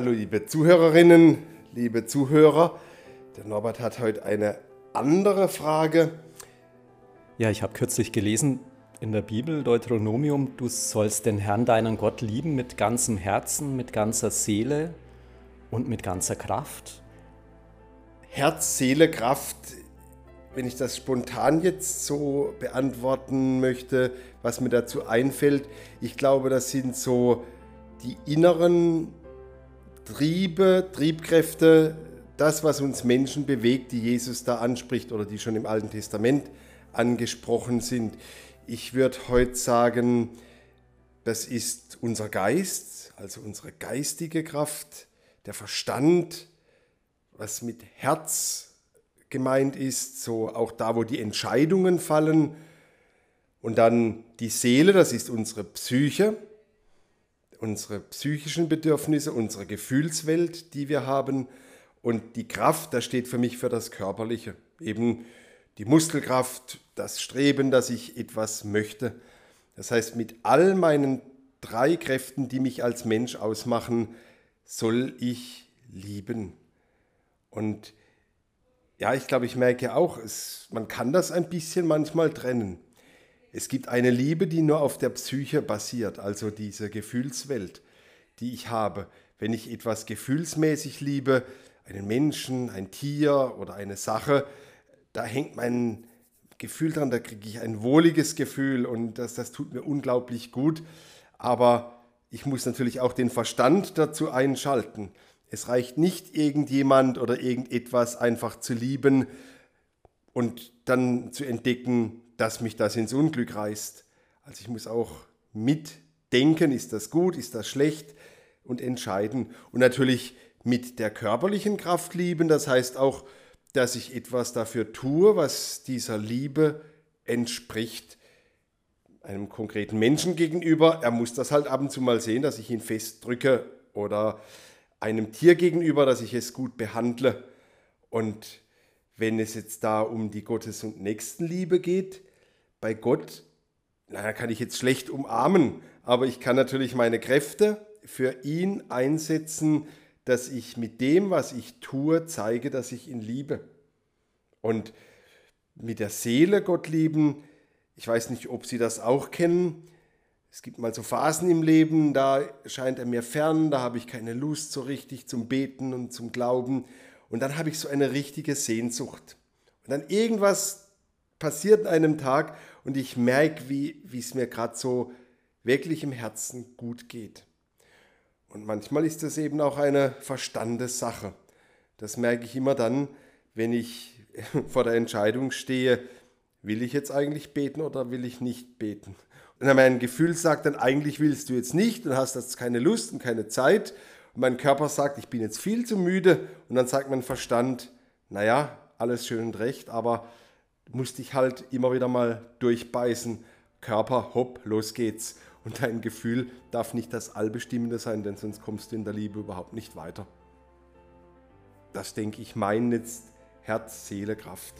hallo liebe Zuhörerinnen, liebe Zuhörer. Der Norbert hat heute eine andere Frage. Ja, ich habe kürzlich gelesen in der Bibel, Deuteronomium, du sollst den Herrn, deinen Gott, lieben mit ganzem Herzen, mit ganzer Seele und mit ganzer Kraft. Herz, Seele, Kraft, wenn ich das spontan jetzt so beantworten möchte, was mir dazu einfällt, ich glaube, das sind so die inneren Triebe, Triebkräfte, das, was uns Menschen bewegt, die Jesus da anspricht oder die schon im Alten Testament angesprochen sind. Ich würde heute sagen, das ist unser Geist, also unsere geistige Kraft, der Verstand, was mit Herz gemeint ist, so auch da, wo die Entscheidungen fallen. Und dann die Seele, das ist unsere Psyche, unsere psychischen Bedürfnisse, unsere Gefühlswelt, die wir haben. Und die Kraft, das steht für mich für das Körperliche. Eben die Muskelkraft, das Streben, dass ich etwas möchte. Das heißt, mit all meinen drei Kräften, die mich als Mensch ausmachen, soll ich lieben. Und ja, ich glaube, ich merke auch, es, man kann das ein bisschen manchmal trennen. Es gibt eine Liebe, die nur auf der Psyche basiert, also diese Gefühlswelt, die ich habe. Wenn ich etwas gefühlsmäßig liebe, einen Menschen, ein Tier oder eine Sache, da hängt mein Gefühl dran, da kriege ich ein wohliges Gefühl und das, das tut mir unglaublich gut. Aber ich muss natürlich auch den Verstand dazu einschalten. Es reicht nicht irgendjemand oder irgendetwas einfach zu lieben und dann zu entdecken, dass mich das ins Unglück reißt. Also ich muss auch mitdenken, ist das gut, ist das schlecht und entscheiden. Und natürlich mit der körperlichen Kraft lieben, das heißt auch, dass ich etwas dafür tue, was dieser Liebe entspricht einem konkreten Menschen gegenüber. Er muss das halt ab und zu mal sehen, dass ich ihn festdrücke oder einem Tier gegenüber, dass ich es gut behandle. Und wenn es jetzt da um die Gottes- und Nächstenliebe geht, bei Gott, naja, kann ich jetzt schlecht umarmen, aber ich kann natürlich meine Kräfte für ihn einsetzen, dass ich mit dem, was ich tue, zeige, dass ich ihn liebe. Und mit der Seele Gott lieben, ich weiß nicht, ob Sie das auch kennen. Es gibt mal so Phasen im Leben, da scheint er mir fern, da habe ich keine Lust so richtig zum Beten und zum Glauben. Und dann habe ich so eine richtige Sehnsucht. Und dann irgendwas passiert an einem Tag und ich merke, wie, es mir gerade so wirklich im Herzen gut geht. Und manchmal ist das eben auch eine Verstandessache. Das merke ich immer dann, wenn ich vor der Entscheidung stehe, will ich jetzt eigentlich beten oder will ich nicht beten? Und mein Gefühl sagt dann, eigentlich willst du jetzt nicht und hast jetzt keine Lust und keine Zeit. Und mein Körper sagt, ich bin jetzt viel zu müde. Und dann sagt mein Verstand, naja, alles schön und recht, aber musste ich halt immer wieder mal durchbeißen. Körper, hopp, los geht's. Und dein Gefühl darf nicht das Allbestimmende sein, denn sonst kommst du in der Liebe überhaupt nicht weiter. Das denke ich, mein jetzt Herz, Seele, Kraft.